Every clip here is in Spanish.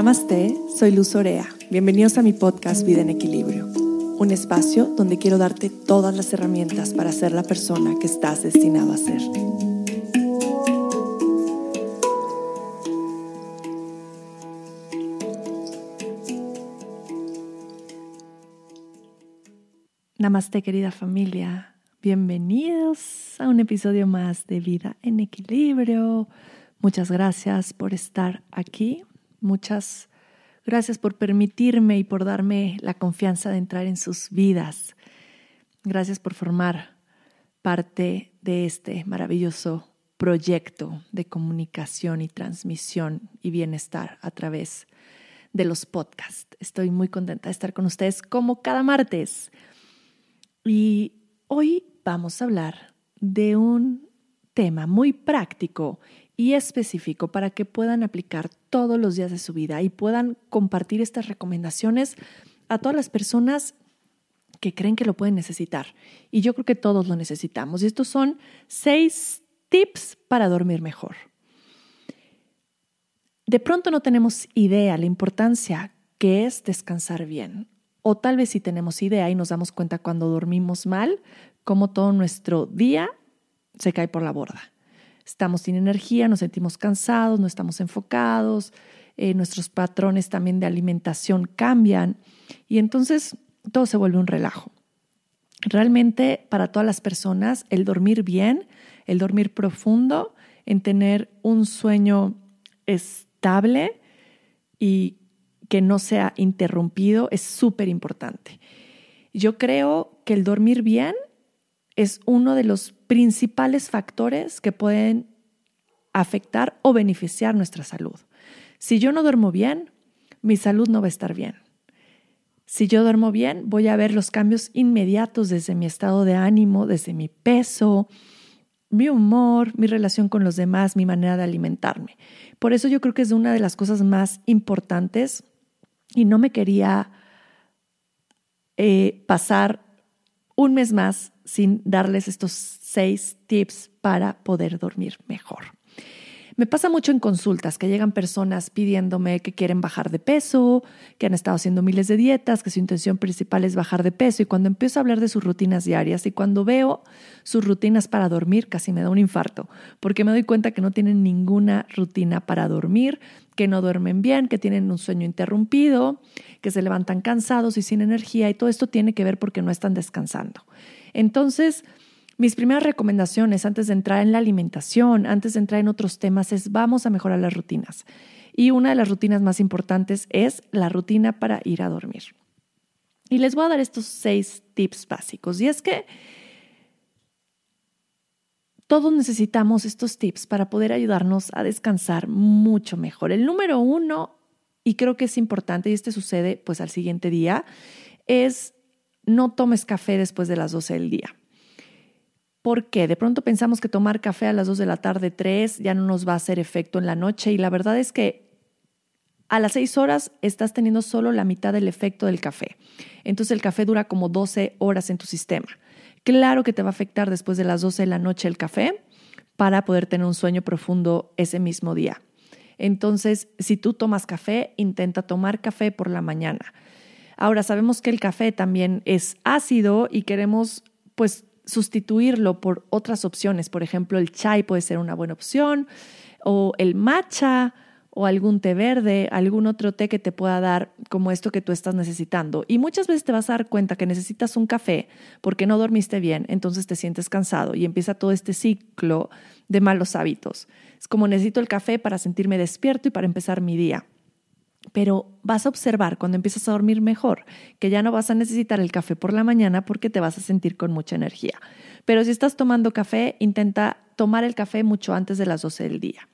Namaste, soy Luz Orea. Bienvenidos a mi podcast Vida en Equilibrio, un espacio donde quiero darte todas las herramientas para ser la persona que estás destinado a ser. Namaste querida familia, bienvenidos a un episodio más de Vida en Equilibrio. Muchas gracias por estar aquí Muchas gracias por permitirme y por darme la confianza de entrar en sus vidas. Gracias por formar parte de este maravilloso proyecto de comunicación y transmisión y bienestar a través de los podcasts. Estoy muy contenta de estar con ustedes como cada martes. Y hoy vamos a hablar de un tema muy práctico y específico para que puedan aplicar todos los días de su vida y puedan compartir estas recomendaciones a todas las personas que creen que lo pueden necesitar. Y yo creo que todos lo necesitamos. Y estos son seis tips para dormir mejor. De pronto no tenemos idea la importancia que es descansar bien. O tal vez sí tenemos idea y nos damos cuenta cuando dormimos mal, como todo nuestro día se cae por la borda estamos sin energía, nos sentimos cansados, no estamos enfocados, eh, nuestros patrones también de alimentación cambian y entonces todo se vuelve un relajo. Realmente para todas las personas el dormir bien, el dormir profundo, en tener un sueño estable y que no sea interrumpido es súper importante. Yo creo que el dormir bien es uno de los principales factores que pueden afectar o beneficiar nuestra salud. Si yo no duermo bien, mi salud no va a estar bien. Si yo duermo bien, voy a ver los cambios inmediatos desde mi estado de ánimo, desde mi peso, mi humor, mi relación con los demás, mi manera de alimentarme. Por eso yo creo que es una de las cosas más importantes y no me quería eh, pasar un mes más sin darles estos seis tips para poder dormir mejor. Me pasa mucho en consultas que llegan personas pidiéndome que quieren bajar de peso, que han estado haciendo miles de dietas, que su intención principal es bajar de peso y cuando empiezo a hablar de sus rutinas diarias y cuando veo sus rutinas para dormir casi me da un infarto, porque me doy cuenta que no tienen ninguna rutina para dormir, que no duermen bien, que tienen un sueño interrumpido, que se levantan cansados y sin energía y todo esto tiene que ver porque no están descansando. Entonces, mis primeras recomendaciones antes de entrar en la alimentación, antes de entrar en otros temas, es vamos a mejorar las rutinas. Y una de las rutinas más importantes es la rutina para ir a dormir. Y les voy a dar estos seis tips básicos. Y es que todos necesitamos estos tips para poder ayudarnos a descansar mucho mejor. El número uno, y creo que es importante, y este sucede pues al siguiente día, es no tomes café después de las 12 del día. ¿Por qué? De pronto pensamos que tomar café a las 2 de la tarde, 3, ya no nos va a hacer efecto en la noche y la verdad es que a las 6 horas estás teniendo solo la mitad del efecto del café. Entonces el café dura como 12 horas en tu sistema. Claro que te va a afectar después de las 12 de la noche el café para poder tener un sueño profundo ese mismo día. Entonces, si tú tomas café, intenta tomar café por la mañana. Ahora sabemos que el café también es ácido y queremos pues sustituirlo por otras opciones. Por ejemplo, el chai puede ser una buena opción, o el matcha, o algún té verde, algún otro té que te pueda dar como esto que tú estás necesitando. Y muchas veces te vas a dar cuenta que necesitas un café porque no dormiste bien, entonces te sientes cansado y empieza todo este ciclo de malos hábitos. Es como necesito el café para sentirme despierto y para empezar mi día. Pero vas a observar cuando empiezas a dormir mejor que ya no vas a necesitar el café por la mañana porque te vas a sentir con mucha energía. Pero si estás tomando café, intenta tomar el café mucho antes de las 12 del día.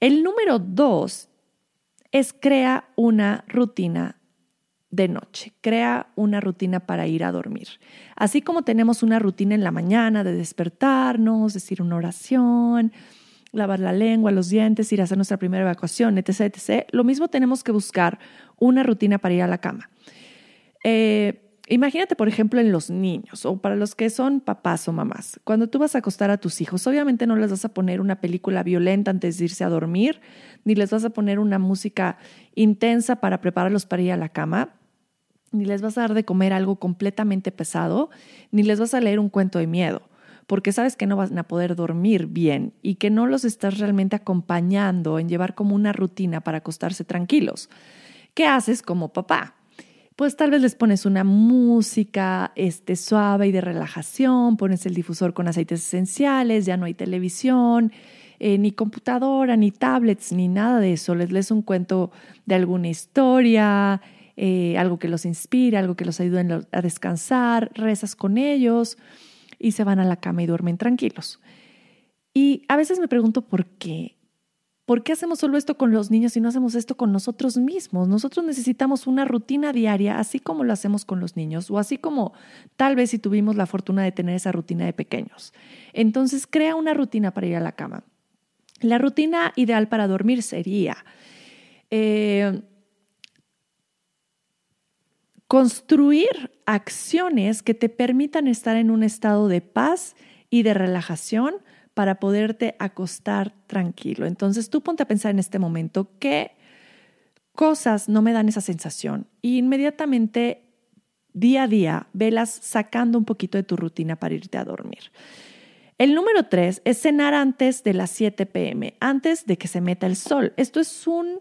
El número dos es crea una rutina de noche. Crea una rutina para ir a dormir. Así como tenemos una rutina en la mañana de despertarnos, decir una oración, lavar la lengua, los dientes, ir a hacer nuestra primera evacuación, etc., etc. Lo mismo tenemos que buscar una rutina para ir a la cama. Eh, Imagínate, por ejemplo, en los niños o para los que son papás o mamás. Cuando tú vas a acostar a tus hijos, obviamente no les vas a poner una película violenta antes de irse a dormir, ni les vas a poner una música intensa para prepararlos para ir a la cama, ni les vas a dar de comer algo completamente pesado, ni les vas a leer un cuento de miedo, porque sabes que no van a poder dormir bien y que no los estás realmente acompañando en llevar como una rutina para acostarse tranquilos. ¿Qué haces como papá? pues tal vez les pones una música este, suave y de relajación, pones el difusor con aceites esenciales, ya no hay televisión, eh, ni computadora, ni tablets, ni nada de eso. Les lees un cuento de alguna historia, eh, algo que los inspire, algo que los ayude a descansar, rezas con ellos y se van a la cama y duermen tranquilos. Y a veces me pregunto por qué. ¿Por qué hacemos solo esto con los niños y no hacemos esto con nosotros mismos? Nosotros necesitamos una rutina diaria, así como lo hacemos con los niños, o así como tal vez si tuvimos la fortuna de tener esa rutina de pequeños. Entonces, crea una rutina para ir a la cama. La rutina ideal para dormir sería eh, construir acciones que te permitan estar en un estado de paz y de relajación para poderte acostar tranquilo. Entonces tú ponte a pensar en este momento qué cosas no me dan esa sensación y inmediatamente día a día velas sacando un poquito de tu rutina para irte a dormir. El número tres es cenar antes de las 7 pm, antes de que se meta el sol. Esto es un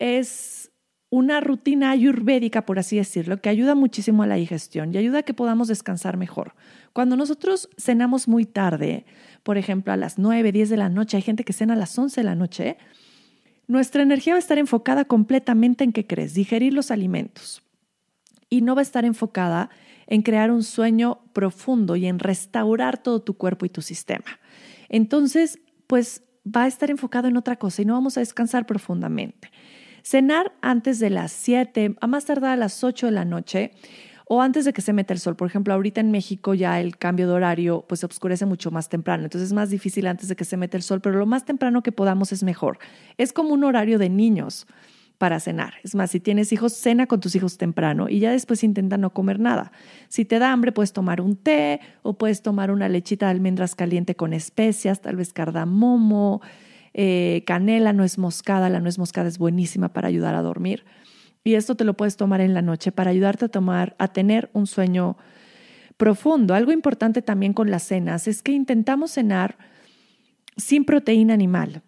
es una rutina ayurvédica, por así decirlo, que ayuda muchísimo a la digestión y ayuda a que podamos descansar mejor. Cuando nosotros cenamos muy tarde, por ejemplo, a las 9, 10 de la noche, hay gente que cena a las 11 de la noche, nuestra energía va a estar enfocada completamente en qué crees, digerir los alimentos. Y no va a estar enfocada en crear un sueño profundo y en restaurar todo tu cuerpo y tu sistema. Entonces, pues va a estar enfocado en otra cosa y no vamos a descansar profundamente. Cenar antes de las 7, a más tardar a las 8 de la noche, o antes de que se meta el sol. Por ejemplo, ahorita en México ya el cambio de horario pues oscurece mucho más temprano, entonces es más difícil antes de que se meta el sol, pero lo más temprano que podamos es mejor. Es como un horario de niños para cenar. Es más, si tienes hijos, cena con tus hijos temprano y ya después intenta no comer nada. Si te da hambre, puedes tomar un té o puedes tomar una lechita de almendras caliente con especias, tal vez cardamomo, eh, canela, nuez moscada. La nuez moscada es buenísima para ayudar a dormir. Y esto te lo puedes tomar en la noche para ayudarte a tomar, a tener un sueño profundo. Algo importante también con las cenas es que intentamos cenar sin proteína animal.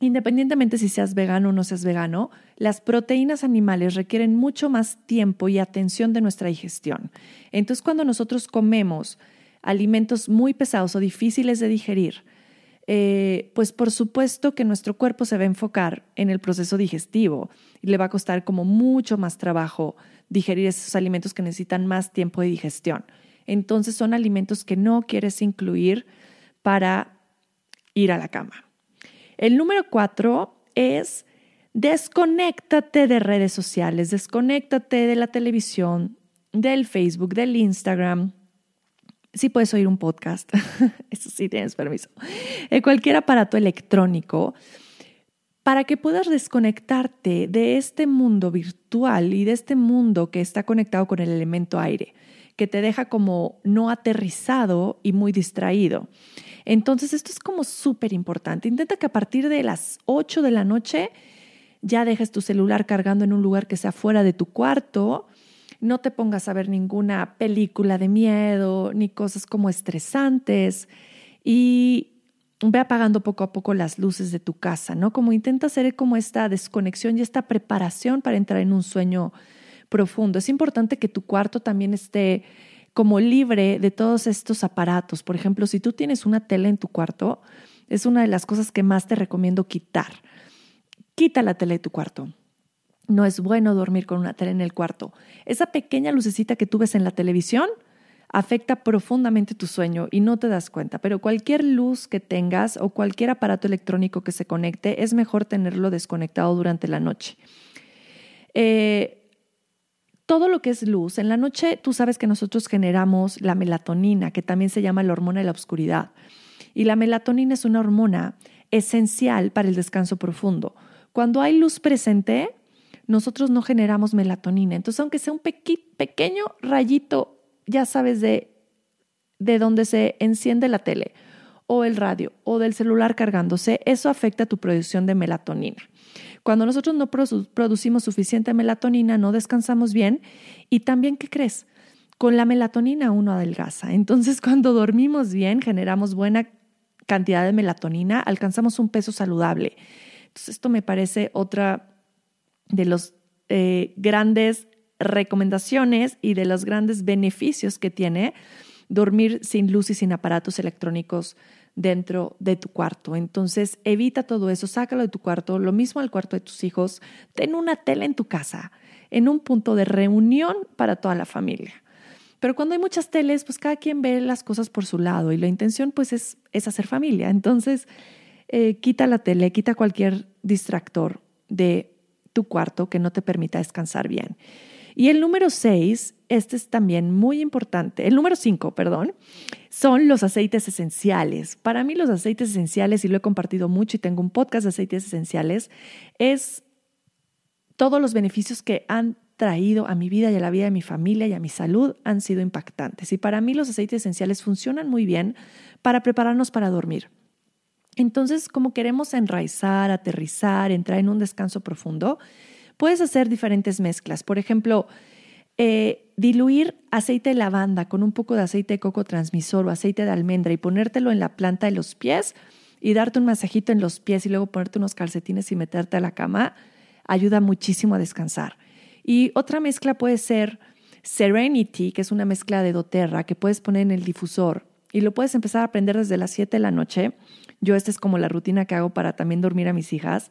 Independientemente si seas vegano o no seas vegano, las proteínas animales requieren mucho más tiempo y atención de nuestra digestión. Entonces, cuando nosotros comemos alimentos muy pesados o difíciles de digerir, eh, pues por supuesto que nuestro cuerpo se va a enfocar en el proceso digestivo y le va a costar como mucho más trabajo digerir esos alimentos que necesitan más tiempo de digestión. Entonces son alimentos que no quieres incluir para ir a la cama. El número cuatro es desconéctate de redes sociales, desconéctate de la televisión, del Facebook, del Instagram, sí puedes oír un podcast, eso sí tienes permiso, en cualquier aparato electrónico, para que puedas desconectarte de este mundo virtual y de este mundo que está conectado con el elemento aire, que te deja como no aterrizado y muy distraído. Entonces, esto es como súper importante. Intenta que a partir de las 8 de la noche ya dejes tu celular cargando en un lugar que sea fuera de tu cuarto no te pongas a ver ninguna película de miedo ni cosas como estresantes y ve apagando poco a poco las luces de tu casa, ¿no? Como intenta hacer como esta desconexión y esta preparación para entrar en un sueño profundo. Es importante que tu cuarto también esté como libre de todos estos aparatos. Por ejemplo, si tú tienes una tele en tu cuarto, es una de las cosas que más te recomiendo quitar. Quita la tele de tu cuarto. No es bueno dormir con una tele en el cuarto. Esa pequeña lucecita que tú ves en la televisión afecta profundamente tu sueño y no te das cuenta, pero cualquier luz que tengas o cualquier aparato electrónico que se conecte, es mejor tenerlo desconectado durante la noche. Eh, todo lo que es luz, en la noche tú sabes que nosotros generamos la melatonina, que también se llama la hormona de la oscuridad. Y la melatonina es una hormona esencial para el descanso profundo. Cuando hay luz presente, nosotros no generamos melatonina. Entonces, aunque sea un pequeño rayito, ya sabes, de, de donde se enciende la tele o el radio o del celular cargándose, eso afecta tu producción de melatonina. Cuando nosotros no producimos suficiente melatonina, no descansamos bien y también, ¿qué crees? Con la melatonina uno adelgaza. Entonces, cuando dormimos bien, generamos buena cantidad de melatonina, alcanzamos un peso saludable. Entonces, esto me parece otra de los eh, grandes recomendaciones y de los grandes beneficios que tiene dormir sin luz y sin aparatos electrónicos dentro de tu cuarto. Entonces, evita todo eso, sácalo de tu cuarto, lo mismo al cuarto de tus hijos, ten una tele en tu casa, en un punto de reunión para toda la familia. Pero cuando hay muchas teles, pues cada quien ve las cosas por su lado y la intención pues es, es hacer familia. Entonces, eh, quita la tele, quita cualquier distractor de tu cuarto que no te permita descansar bien. Y el número seis, este es también muy importante, el número cinco, perdón, son los aceites esenciales. Para mí los aceites esenciales, y lo he compartido mucho y tengo un podcast de aceites esenciales, es todos los beneficios que han traído a mi vida y a la vida de mi familia y a mi salud han sido impactantes. Y para mí los aceites esenciales funcionan muy bien para prepararnos para dormir. Entonces, como queremos enraizar, aterrizar, entrar en un descanso profundo, puedes hacer diferentes mezclas. Por ejemplo, eh, diluir aceite de lavanda con un poco de aceite de coco transmisor o aceite de almendra y ponértelo en la planta de los pies y darte un masajito en los pies y luego ponerte unos calcetines y meterte a la cama, ayuda muchísimo a descansar. Y otra mezcla puede ser Serenity, que es una mezcla de doTERRA que puedes poner en el difusor y lo puedes empezar a aprender desde las 7 de la noche. Yo esta es como la rutina que hago para también dormir a mis hijas.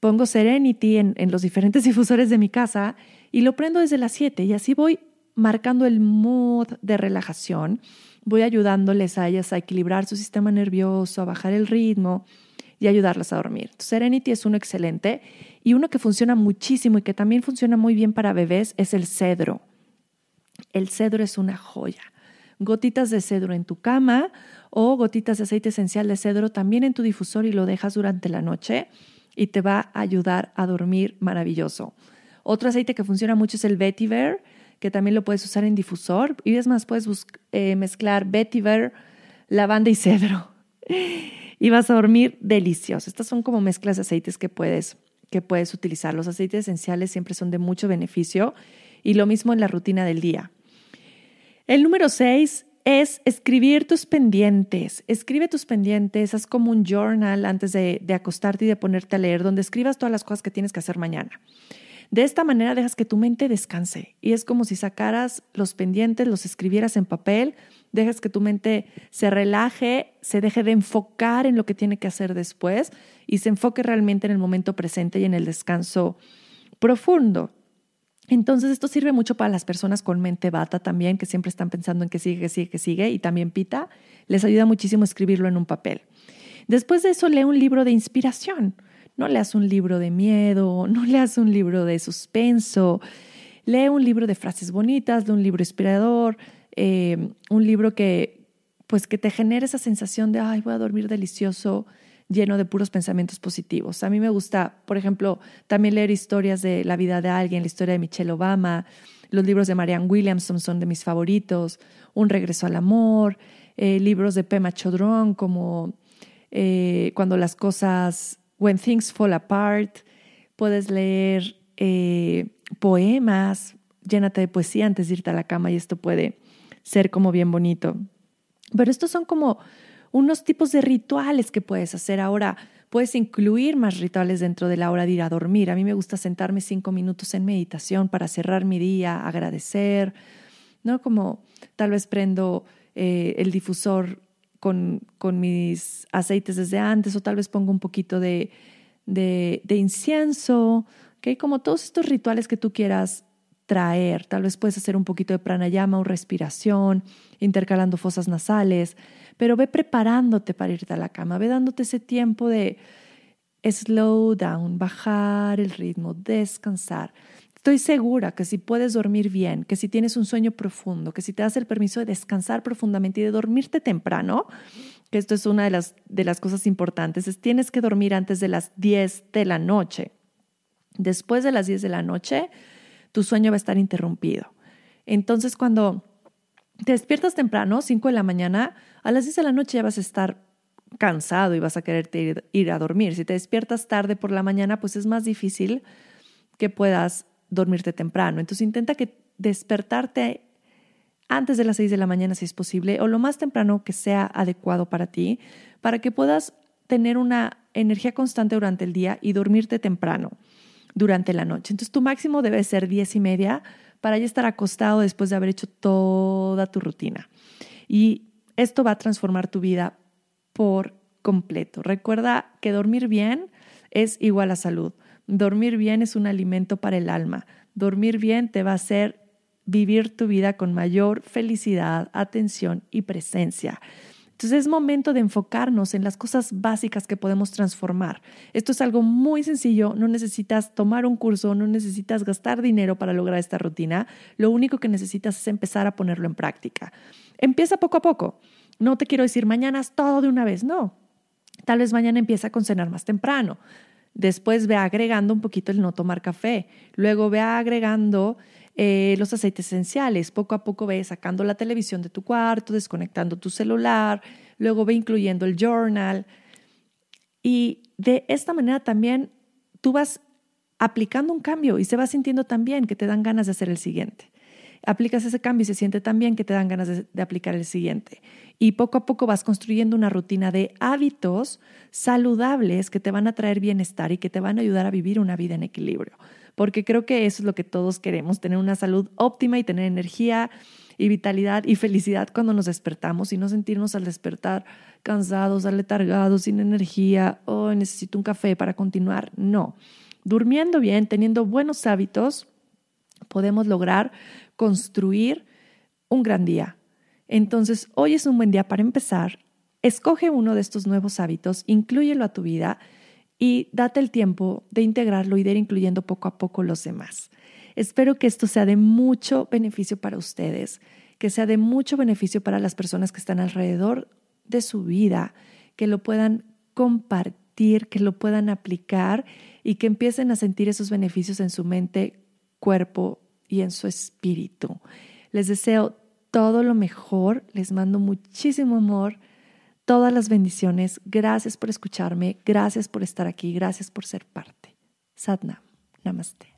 Pongo Serenity en, los diferentes difusores de mi casa y lo prendo desde las 7 y así voy marcando el mood de relajación, voy ayudándoles a ellas a equilibrar su sistema nervioso, a bajar el ritmo y ayudarlas a dormir. Serenity es uno excelente y uno que funciona muchísimo y que también funciona muy bien para bebés es el cedro. El cedro es una joya. Gotitas de cedro en tu cama o gotitas de aceite esencial de cedro también en tu difusor y lo dejas durante la noche y te va a ayudar a dormir maravilloso. Otro aceite que funciona mucho es el vetiver, que también lo puedes usar en difusor. Y es más, puedes eh, mezclar vetiver, lavanda y cedro. y vas a dormir delicioso. Estas son como mezclas de aceites que puedes, que puedes utilizar. Los aceites esenciales siempre son de mucho beneficio y lo mismo en la rutina del día. El número seis es escribir tus pendientes. Escribe tus pendientes, haz como un journal antes de, de acostarte y de ponerte a leer, donde escribas todas las cosas que tienes que hacer mañana. De esta manera dejas que tu mente descanse y es como si sacaras los pendientes, los escribieras en papel, dejas que tu mente se relaje, se deje de enfocar en lo que tiene que hacer después y se enfoque realmente en el momento presente y en el descanso profundo. Entonces esto sirve mucho para las personas con mente bata también, que siempre están pensando en que sigue, que sigue, que sigue, y también pita. Les ayuda muchísimo escribirlo en un papel. Después de eso, lee un libro de inspiración. No leas un libro de miedo, no leas un libro de suspenso, lee un libro de frases bonitas, lee un libro inspirador, eh, un libro que, pues, que te genere esa sensación de, ay, voy a dormir delicioso, lleno de puros pensamientos positivos. A mí me gusta, por ejemplo, también leer historias de la vida de alguien, la historia de Michelle Obama, los libros de Marianne Williamson son de mis favoritos, Un regreso al amor, eh, libros de Pema Chodron como eh, Cuando las cosas When Things Fall Apart, puedes leer eh, poemas, llénate de poesía antes de irte a la cama y esto puede ser como bien bonito. Pero estos son como unos tipos de rituales que puedes hacer ahora. Puedes incluir más rituales dentro de la hora de ir a dormir. A mí me gusta sentarme cinco minutos en meditación para cerrar mi día, agradecer, ¿no? Como tal vez prendo eh, el difusor con, con, mis aceites desde antes o tal vez pongo un poquito de, de, incienso, ¿okay? como todos estos rituales que tú quieras traer. Tal vez puedes hacer un poquito de pranayama o respiración, intercalando fosas nasales, pero ve preparándote para irte a la cama, ve dándote ese tiempo de slow down, bajar el ritmo, descansar. Estoy segura que si puedes dormir bien, que si tienes un sueño profundo, que si te das el permiso de descansar profundamente y de dormirte temprano, que esto es una de las, de las cosas importantes, es tienes que dormir antes de las 10 de la noche. Después de las 10 de la noche, tu sueño va a estar interrumpido. Entonces, cuando te despiertas temprano, 5 de la mañana, a las 10 de la noche ya vas a estar cansado y vas a quererte ir, a dormir. Si te despiertas tarde por la mañana, pues es más difícil que puedas dormirte temprano. Entonces intenta que despertarte antes de las 6 de la mañana si es posible o lo más temprano que sea adecuado para ti, para que puedas tener una energía constante durante el día y dormirte temprano durante la noche. Entonces tu máximo debe ser 10 y media para ya estar acostado después de haber hecho toda tu rutina. Y esto va a transformar tu vida por completo. Recuerda que dormir bien es igual a salud. Dormir bien es un alimento para el alma. Dormir bien te va a hacer vivir tu vida con mayor felicidad, atención y presencia. Entonces es momento de enfocarnos en las cosas básicas que podemos transformar. Esto es algo muy sencillo, no necesitas tomar un curso, no necesitas gastar dinero para lograr esta rutina, lo único que necesitas es empezar a ponerlo en práctica. Empieza poco a poco. No te quiero decir mañana es todo de una vez, no. Tal vez mañana empieza con cenar más temprano. Después ve agregando un poquito el no tomar café. Luego ve agregando eh, los aceites esenciales. Poco a poco ve sacando la televisión de tu cuarto, desconectando tu celular. Luego ve incluyendo el journal. Y de esta manera también tú vas aplicando un cambio y se va sintiendo también que te dan ganas de hacer el siguiente aplicas ese cambio y se siente tan bien que te dan ganas de, aplicar el siguiente. Y poco a poco vas construyendo una rutina de hábitos saludables que te van a traer bienestar y que te van a ayudar a vivir una vida en equilibrio. Porque creo que eso es lo que todos queremos, tener una salud óptima y tener energía y vitalidad y felicidad cuando nos despertamos y no sentirnos al despertar cansados, aletargados, sin energía, o oh, necesito un café para continuar. No, durmiendo bien, teniendo buenos hábitos, podemos lograr construir un gran día. Entonces, hoy es un buen día para empezar. Escoge uno de estos nuevos hábitos, inclúyelo a tu vida y date el tiempo de integrarlo y de ir incluyendo poco a poco los demás. Espero que esto sea de mucho beneficio para ustedes, que sea de mucho beneficio para las personas que están alrededor de su vida, que lo puedan compartir, que lo puedan aplicar y que empiecen a sentir esos beneficios en su mente, cuerpo y en su espíritu. Les deseo todo lo mejor, les mando muchísimo amor, todas las bendiciones. Gracias por escucharme, gracias por estar aquí, gracias por ser parte. Sadnam, namaste.